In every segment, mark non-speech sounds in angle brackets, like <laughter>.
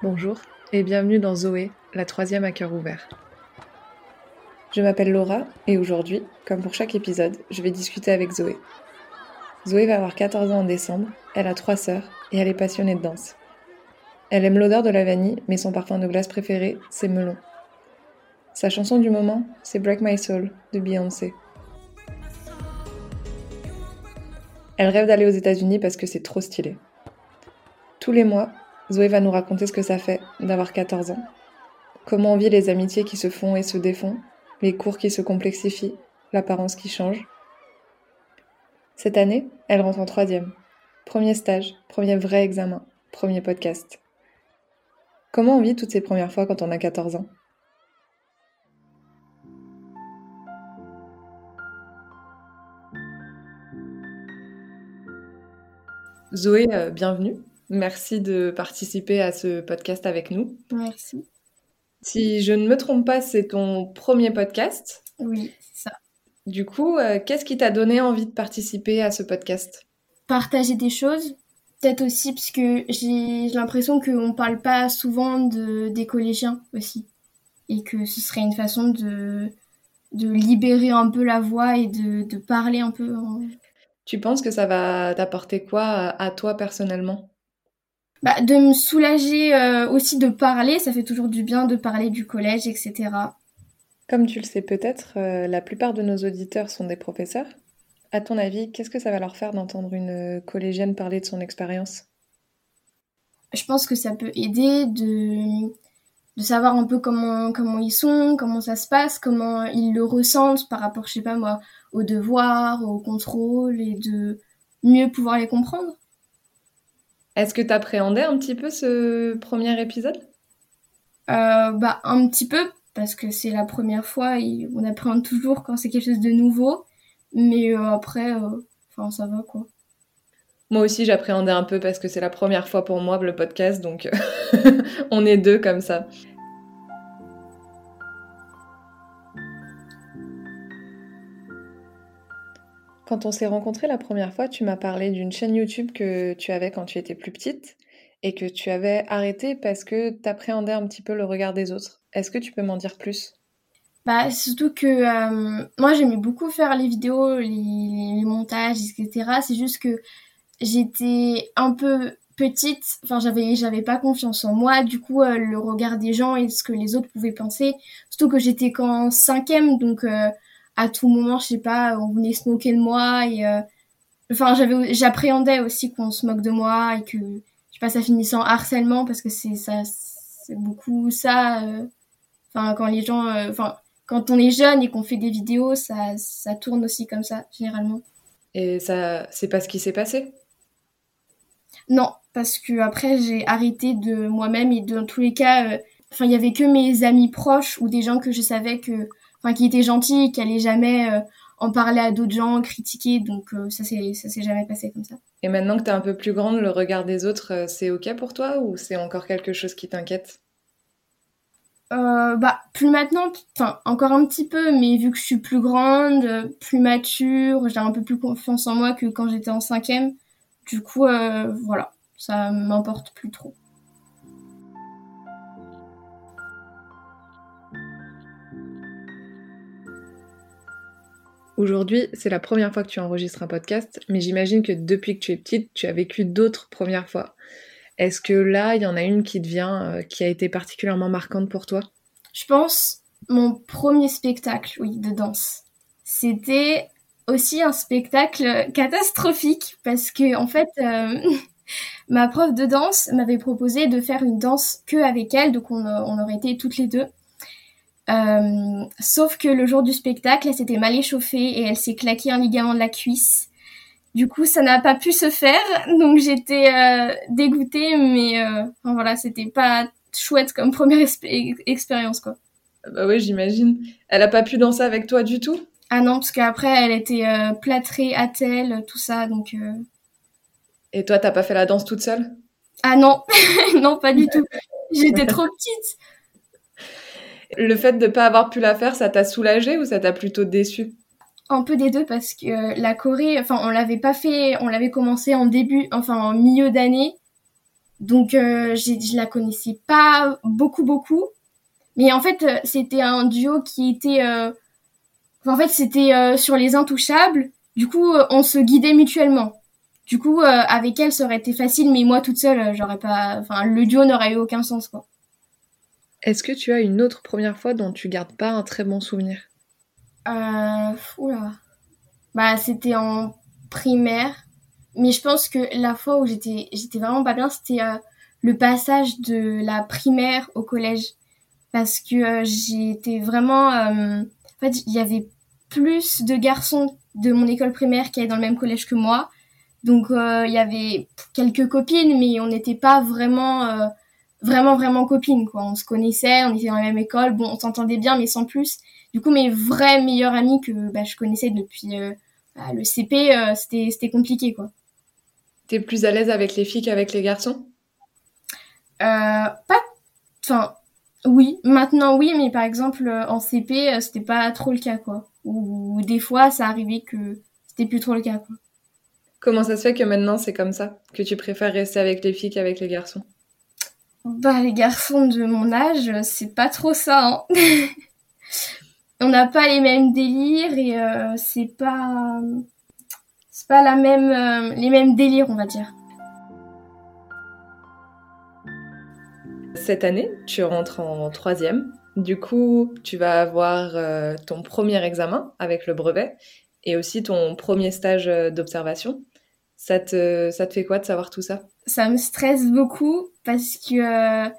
Bonjour et bienvenue dans Zoé, la troisième à cœur ouvert. Je m'appelle Laura et aujourd'hui, comme pour chaque épisode, je vais discuter avec Zoé. Zoé va avoir 14 ans en décembre, elle a trois sœurs et elle est passionnée de danse. Elle aime l'odeur de la vanille, mais son parfum de glace préféré, c'est melon. Sa chanson du moment, c'est Break My Soul de Beyoncé. Elle rêve d'aller aux États-Unis parce que c'est trop stylé. Tous les mois, Zoé va nous raconter ce que ça fait d'avoir 14 ans. Comment on vit les amitiés qui se font et se défont, les cours qui se complexifient, l'apparence qui change. Cette année, elle rentre en troisième. Premier stage, premier vrai examen, premier podcast. Comment on vit toutes ces premières fois quand on a 14 ans? Zoé, euh, bienvenue. Merci de participer à ce podcast avec nous. Merci. Si je ne me trompe pas, c'est ton premier podcast. Oui, c'est ça. Du coup, euh, qu'est-ce qui t'a donné envie de participer à ce podcast? Partager des choses. Peut-être aussi parce que j'ai l'impression qu'on ne parle pas souvent de, des collégiens aussi. Et que ce serait une façon de, de libérer un peu la voix et de, de parler un peu. Tu penses que ça va t'apporter quoi à toi personnellement? Bah, de me soulager euh, aussi de parler, ça fait toujours du bien de parler du collège, etc. Comme tu le sais peut-être, euh, la plupart de nos auditeurs sont des professeurs. À ton avis, qu'est-ce que ça va leur faire d'entendre une collégienne parler de son expérience? Je pense que ça peut aider de, de savoir un peu comment, comment ils sont, comment ça se passe, comment ils le ressentent par rapport, je sais pas moi, aux devoirs, au contrôle et de mieux pouvoir les comprendre. Est-ce que tu appréhendais un petit peu ce premier épisode? Euh, Bah un petit peu parce que c'est la première fois et on appréhende toujours quand c'est quelque chose de nouveau. Mais euh, après, euh, enfin ça va quoi. Moi aussi j'appréhendais un peu parce que c'est la première fois pour moi le podcast donc <laughs> on est deux comme ça. Quand on s'est rencontrés la première fois, tu m'as parlé d'une chaîne YouTube que tu avais quand tu étais plus petite et que tu avais arrêté parce que tu appréhendais un petit peu le regard des autres. Est-ce que tu peux m'en dire plus? Bah, surtout que euh, moi j'aimais beaucoup faire les vidéos, les, montages, etc. C'est juste que j'étais un peu petite, enfin j'avais j'avais pas confiance en moi, du coup euh, le regard des gens et ce que les autres pouvaient penser, surtout que j'étais qu'en cinquième, donc euh, à tout moment, je sais pas, on venait se moquer de moi et euh, enfin j'avais j'appréhendais aussi qu'on se moque de moi et que je sais pas ça finissait en harcèlement parce que c'est ça c'est beaucoup ça euh, enfin quand les gens euh, enfin quand on est jeune et qu'on fait des vidéos, ça ça tourne aussi comme ça généralement. Et ça c'est pas ce qui s'est passé? Non, parce que après j'ai arrêté de moi-même et dans tous les cas enfin il y avait que mes amis proches ou des gens que je savais que enfin qui était gentil, qui allait jamais euh, en parler à d'autres gens, critiquer, donc euh, ça s'est ça s'est jamais passé comme ça. Et maintenant que tu es un peu plus grande, le regard des autres, euh, c'est ok pour toi ou c'est encore quelque chose qui t'inquiète? Euh, bah plus maintenant enfin encore un petit peu mais vu que je suis plus grande plus mature j'ai un peu plus confiance en moi que quand j'étais en cinquième. Du coup euh, voilà ça m'importe plus trop Aujourd'hui, c'est la première fois que tu enregistres un podcast, mais j'imagine que depuis que tu es petite, tu as vécu d'autres premières fois. Est-ce que là, il y en a une qui te vient, euh, qui a été particulièrement marquante pour toi? Je pense mon premier spectacle, oui, de danse. C'était aussi un spectacle catastrophique parce que en fait, euh, <laughs> ma prof de danse m'avait proposé de faire une danse que avec elle, donc on, on aurait été toutes les deux. Euh, sauf que le jour du spectacle, elle s'était mal échauffée et elle s'est claqué un ligament de la cuisse. Du coup, ça n'a pas pu se faire, donc j'étais euh, dégoûtée, mais euh, enfin, voilà, c'était pas chouette comme première expérience quoi. Bah oui, j'imagine. Elle a pas pu danser avec toi du tout? Ah non, parce qu'après elle était plâtrée, attelle, tout ça, donc. Et toi, t'as pas fait la danse toute seule? Ah non, <laughs> non, pas du tout. J'étais trop petite. Le fait de ne pas avoir pu la faire, ça t'a soulagé ou ça t'a plutôt déçu Un peu des deux parce que euh, la Corée, enfin on l'avait pas fait, on l'avait commencé en début, enfin en milieu d'année. Donc euh, je la connaissais pas beaucoup beaucoup, mais en fait c'était un duo qui était, en fait c'était sur les intouchables. Du coup on se guidait mutuellement. Du coup avec elle ça aurait été facile, mais moi toute seule j'aurais pas, enfin le duo n'aurait eu aucun sens quoi. Est-ce que tu as une autre première fois dont tu gardes pas un très bon souvenir? Euh, oula. Bah, c'était en primaire. Mais je pense que la fois où j'étais, j'étais vraiment pas bien, c'était euh, le passage de la primaire au collège. Parce que euh, j'étais vraiment... Euh, en fait, il y avait plus de garçons de mon école primaire qui allaient dans le même collège que moi. Donc, il y avait quelques copines, mais on n'était pas vraiment vraiment vraiment copines quoi. On se connaissait, on était dans la même école, bon on s'entendait bien mais sans plus. Du coup mes vrais meilleurs amis que bah, je connaissais depuis euh, bah, le CP, euh, c'était c'était compliqué quoi. T'es plus à l'aise avec les filles qu'avec les garçons? Euh, Pas, enfin oui, maintenant oui, mais par exemple en CP c'était pas trop le cas quoi. Ou des fois ça arrivait que c'était plus trop le cas quoi. Comment ça se fait que maintenant c'est comme ça, que tu préfères rester avec les filles qu'avec les garçons? Bah, les garçons de mon âge, c'est pas trop ça. Hein. <laughs> On n'a pas les mêmes délires et euh, c'est pas c'est pas la même euh, les mêmes délires, on va dire. Cette année, tu rentres en troisième. Du coup, tu vas avoir euh, ton premier examen avec le brevet et aussi ton premier stage d'observation. Ça te, ça te fait quoi de savoir tout ça? Ça me stresse beaucoup parce que, euh,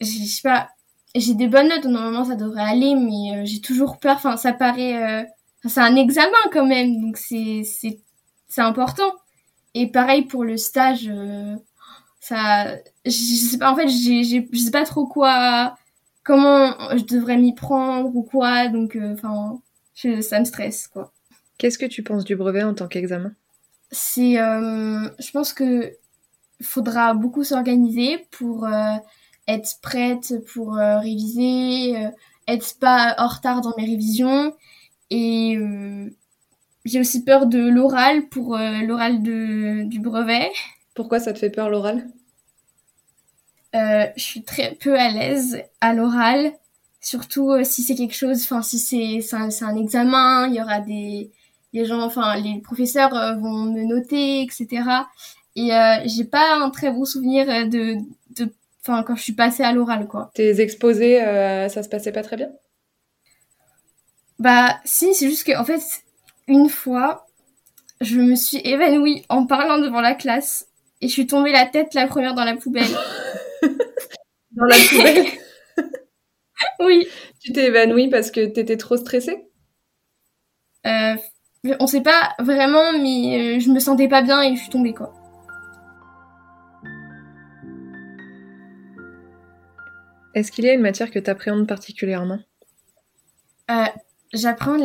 je sais pas, j'ai des bonnes notes, normalement ça devrait aller, mais euh, j'ai toujours peur, enfin ça paraît, euh, c'est un examen quand même, donc c'est, important. Et pareil pour le stage, ça, je sais pas, en fait, je sais pas trop quoi, comment je devrais m'y prendre ou quoi, donc enfin, ça me stresse quoi. Qu'est-ce que tu penses du brevet en tant qu'examen? C'est, euh, je pense que faudra beaucoup s'organiser pour euh, être prête pour euh, réviser, être pas en retard dans mes révisions. Et j'ai aussi peur de l'oral pour l'oral du brevet. Pourquoi ça te fait peur l'oral? Je suis très peu à l'aise à l'oral, surtout si c'est quelque chose, enfin si c'est c'est un, examen, il y aura des les gens, enfin les professeurs euh, vont me noter, etc. Et euh, j'ai pas un très bon souvenir euh, de, de, enfin quand je suis passée à l'oral quoi. Tes exposés, ça se passait pas très bien? Bah si, c'est juste que en fait une fois, je me suis évanouie en parlant devant la classe et je suis tombée la tête la première dans la poubelle. <laughs> dans la poubelle? <laughs> <laughs> Oui. Tu t'es évanouie parce que t'étais trop stressée? Euh, on sait pas vraiment, mais euh, je me sentais pas bien et je suis tombée quoi. Est-ce qu'il y a une matière que tu appréhendes particulièrement? Euh, J'apprends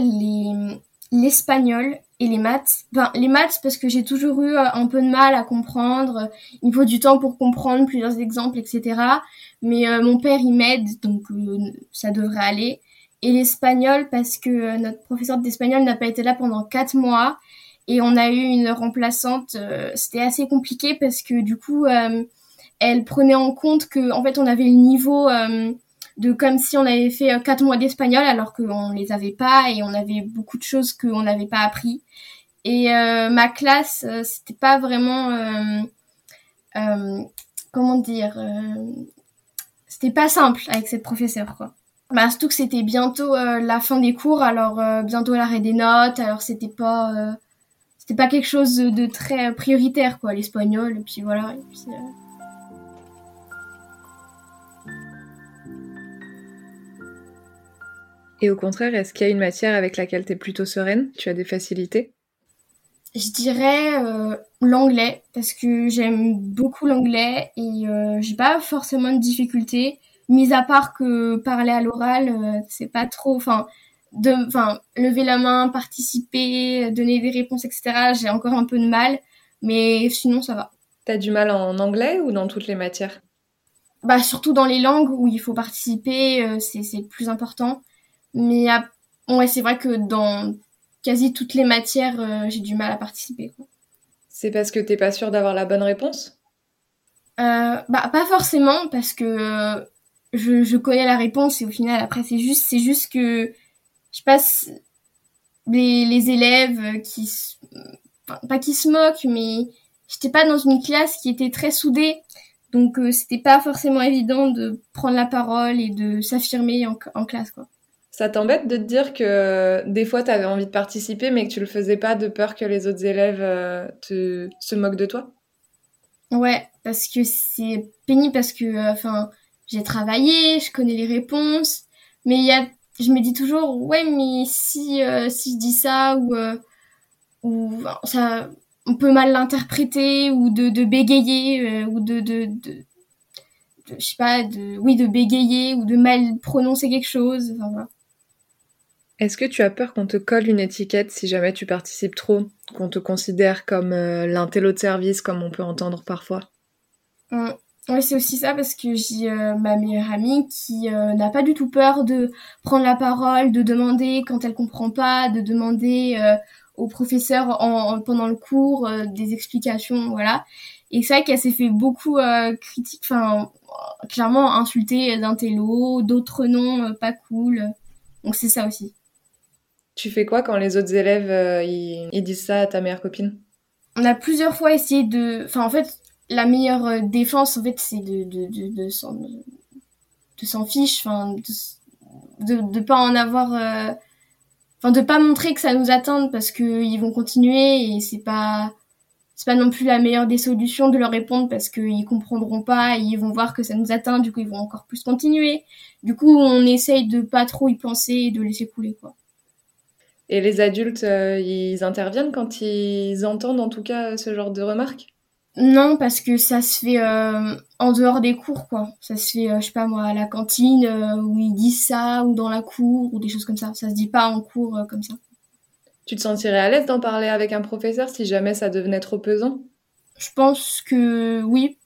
l'espagnol et les maths. Enfin, les maths parce que j'ai toujours eu euh, un peu de mal à comprendre. Il faut du temps pour comprendre plusieurs exemples, etc. Mais mon père il m'aide, donc ça devrait aller et l'espagnol parce que euh, notre professeur d'espagnol n'a pas été là pendant quatre mois et on a eu une remplaçante. Euh, c'était assez compliqué parce que du coup, euh, elle prenait en compte que en fait on avait le niveau de comme si on avait fait quatre mois d'espagnol alors qu'on les avait pas et on avait beaucoup de choses qu'on n'avait pas appris. Et ma classe, c'était pas vraiment comment dire, c'était pas simple avec cette professeure quoi. Bah, surtout que c'était bientôt euh, la fin des cours, alors euh, bientôt l'arrêt des notes, alors c'était pas euh, c'était pas quelque chose de très prioritaire quoi, l'espagnol, et puis voilà. Et, puis, et au contraire, est-ce qu'il y a une matière avec laquelle tu es plutôt sereine? Tu as des facilités? Je dirais l'anglais, parce que j'aime beaucoup l'anglais et j'ai pas forcément de difficultés mis à part que parler à l'oral, euh, c'est pas trop. Enfin, de, enfin, lever la main, participer, donner des réponses, etc. J'ai encore un peu de mal, mais sinon ça va. T'as du mal en anglais ou dans toutes les matières? Bah surtout dans les langues où il faut participer, euh, c'est plus important. Mais ouais, c'est vrai que dans quasi toutes les matières, euh, j'ai du mal à participer. C'est parce que t'es pas sûr d'avoir la bonne réponse? Bah pas forcément parce que je, je connais la réponse et au final après c'est juste c'est juste que je passe les, les élèves qui pas qui se moquent mais j'étais pas dans une classe qui était très soudée donc euh, c'était pas forcément évident de prendre la parole et de s'affirmer en, en, classe quoi. Ça t'embête de te dire que des fois tu avais envie de participer mais que tu le faisais pas de peur que les autres élèves euh, te se moquent de toi? Ouais, parce que c'est pénible parce que euh, enfin j'ai travaillé, je connais les réponses, mais il y a, je me dis toujours, ouais, mais si euh, si je dis ça ou euh, ou ça, on peut mal l'interpréter ou de, de bégayer euh, ou de, de, de, de, je sais pas, de oui, de bégayer ou de mal prononcer quelque chose. Enfin, voilà. Est-ce que tu as peur qu'on te colle une étiquette si jamais tu participes trop, qu'on te considère comme l'intello de service, comme on peut entendre parfois? Hum. Oui, c'est aussi ça parce que j'ai euh, ma meilleure amie qui euh, n'a pas du tout peur de prendre la parole, de demander quand elle comprend pas, de demander euh, au professeur en, en, pendant le cours euh, des explications, voilà. Et c'est vrai qu'elle s'est fait beaucoup critique, enfin clairement insulter d'intello, d'autres noms pas cool. Donc c'est ça aussi. Tu fais quoi quand les autres élèves ils, ils disent ça à ta meilleure copine? On a plusieurs fois essayé de, enfin en fait la meilleure euh, défense en fait c'est de s'en fiche de, pas en avoir euh... enfin pas montrer que ça nous atteint parce que ils vont continuer et c'est pas c'est pas non plus la meilleure des solutions de leur répondre parce qu'ils comprendront pas et ils vont voir que ça nous atteint du coup ils vont encore plus continuer. Du coup on essaye de pas trop y penser et de laisser couler quoi. Et les adultes euh, ils interviennent quand ils entendent en tout cas ce genre de remarques? Non, parce que ça se fait euh, en dehors des cours, quoi. Ça se fait, euh, je sais pas moi, à la cantine, euh, où ils disent ça, ou dans la cour, ou des choses comme ça. Ça se dit pas en cours comme ça. Tu te sentirais à l'aise d'en parler avec un professeur si jamais ça devenait trop pesant? Je pense que oui.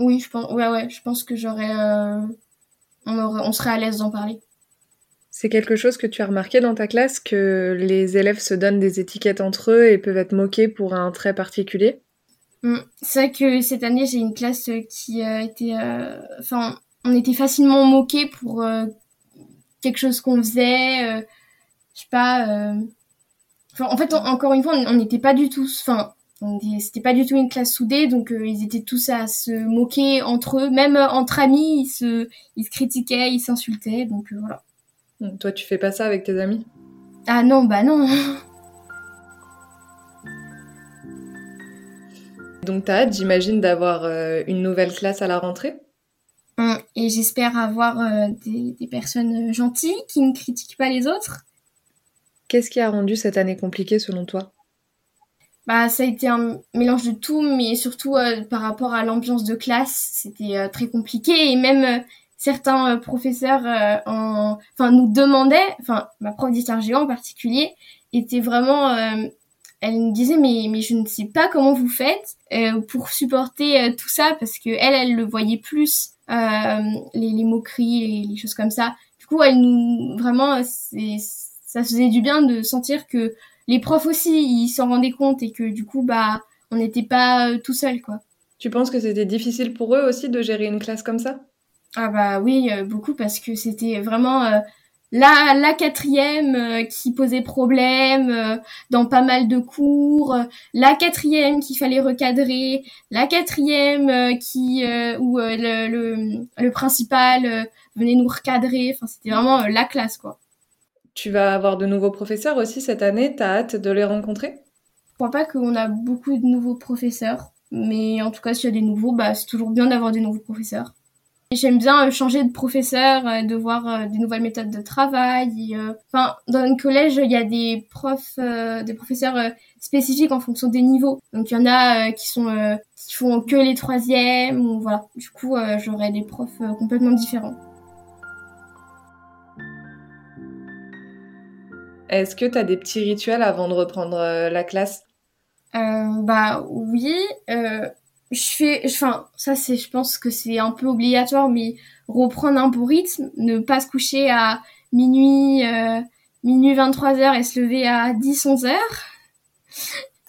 Oui, je pense, ouais, ouais, je pense que j'aurais, on, aurait, on serait à l'aise d'en parler. C'est quelque chose que tu as remarqué dans ta classe, que les élèves se donnent des étiquettes entre eux et peuvent être moqués pour un trait particulier? C'est vrai que cette année, j'ai une classe qui a été... Euh, enfin, on était facilement moqués pour euh, quelque chose qu'on faisait. Euh, je sais pas... Enfin, en fait, on, encore une fois, on n'était pas du tout... Enfin, c'était pas du tout une classe soudée, donc ils étaient tous à se moquer entre eux. Même entre amis, ils se, ils se critiquaient, ils s'insultaient, donc voilà. Mm. Toi, tu fais pas ça avec tes amis? Ah non, bah non <laughs> Donc t'as hâte, j'imagine, d'avoir euh, une nouvelle classe à la rentrée? Et j'espère avoir euh, des, des, personnes gentilles qui ne critiquent pas les autres. Qu'est-ce qui a rendu cette année compliquée selon toi? Bah, ça a été un mélange de tout, mais surtout euh, par rapport à l'ambiance de classe, c'était euh, très compliqué. Et même euh, certains professeurs en... enfin, nous demandaient, enfin ma prof d'histoire géo en particulier, était vraiment elle me disait mais mais je ne sais pas comment vous faites euh, pour supporter euh, tout ça parce que elle elle le voyait plus euh, les, les moqueries les, les, choses comme ça. Du coup elle nous vraiment ça faisait du bien de sentir que les profs aussi ils s'en rendaient compte et que du coup bah on n'était pas tout seul quoi. Tu penses que c'était difficile pour eux aussi de gérer une classe comme ça? Ah bah oui beaucoup parce que c'était vraiment la, la quatrième euh, qui posait problème euh, dans pas mal de cours, euh, la quatrième qu'il fallait recadrer, la quatrième qui où le, le, le, principal venait nous recadrer. Enfin, c'était vraiment la classe, quoi. Tu vas avoir de nouveaux professeurs aussi cette année. T'as hâte de les rencontrer? Je crois pas qu'on a beaucoup de nouveaux professeurs, mais en tout cas, s'il y a des nouveaux, bah, c'est toujours bien d'avoir des nouveaux professeurs. J'aime bien euh, changer de professeur, euh, de voir euh, des nouvelles méthodes de travail. Enfin, dans le collège, il y a des profs, des professeurs spécifiques en fonction des niveaux. Donc il y en a qui sont qui font que les troisièmes ou voilà. Du coup, j'aurais des profs complètement différents. Est-ce que tu as des petits rituels avant de reprendre la classe? Euh, Bah oui. Euh, je fais, enfin, ça c'est, je pense que c'est un peu obligatoire, mais reprendre un beau rythme, ne pas se coucher à minuit, euh, minuit 23 heures et se lever à 10, 11 heures.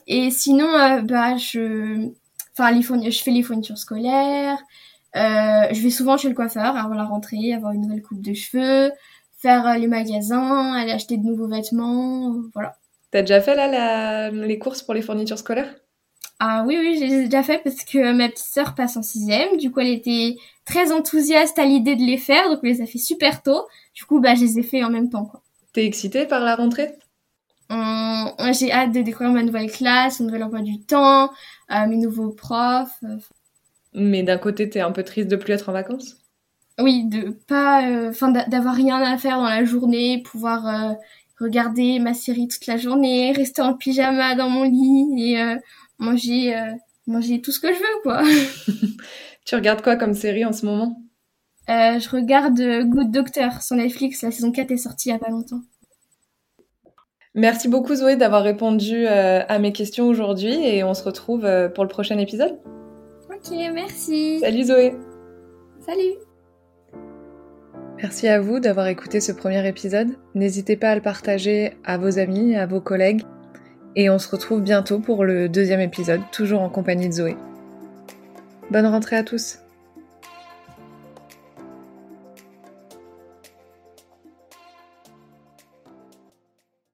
Et sinon, euh, bah, je, enfin les je fais les fournitures scolaires. Euh, je vais souvent chez le coiffeur avant la rentrée, avoir une nouvelle coupe de cheveux, faire euh, les magasins, aller acheter de nouveaux vêtements, voilà. T'as déjà fait là les courses pour les fournitures scolaires? Ah oui, oui, j'ai déjà fait parce que ma petite sœur passe en sixième. Du coup, elle était très enthousiaste à l'idée de les faire, donc on les a fait super tôt. Du coup, bah, je les ai fait en même temps, quoi. T'es excitée par la rentrée? J'ai hâte de découvrir ma nouvelle classe, mon nouvel emploi du temps, euh, mes nouveaux profs. Euh. Mais d'un côté, t'es un peu triste de plus être en vacances? Oui, de pas, euh, enfin, d'avoir rien à faire dans la journée, pouvoir regarder ma série toute la journée, rester en pyjama dans mon lit et manger, manger tout ce que je veux, quoi. <laughs> tu regardes quoi comme série en ce moment? Je regarde Good Doctor sur Netflix. La saison 4 est sortie il y a pas longtemps. Merci beaucoup Zoé d'avoir répondu à mes questions aujourd'hui et on se retrouve pour le prochain épisode. Ok, merci. Salut Zoé. Salut. Merci à vous d'avoir écouté ce premier épisode. N'hésitez pas à le partager à vos amis, à vos collègues. Et on se retrouve bientôt pour le deuxième épisode, toujours en compagnie de Zoé. Bonne rentrée à tous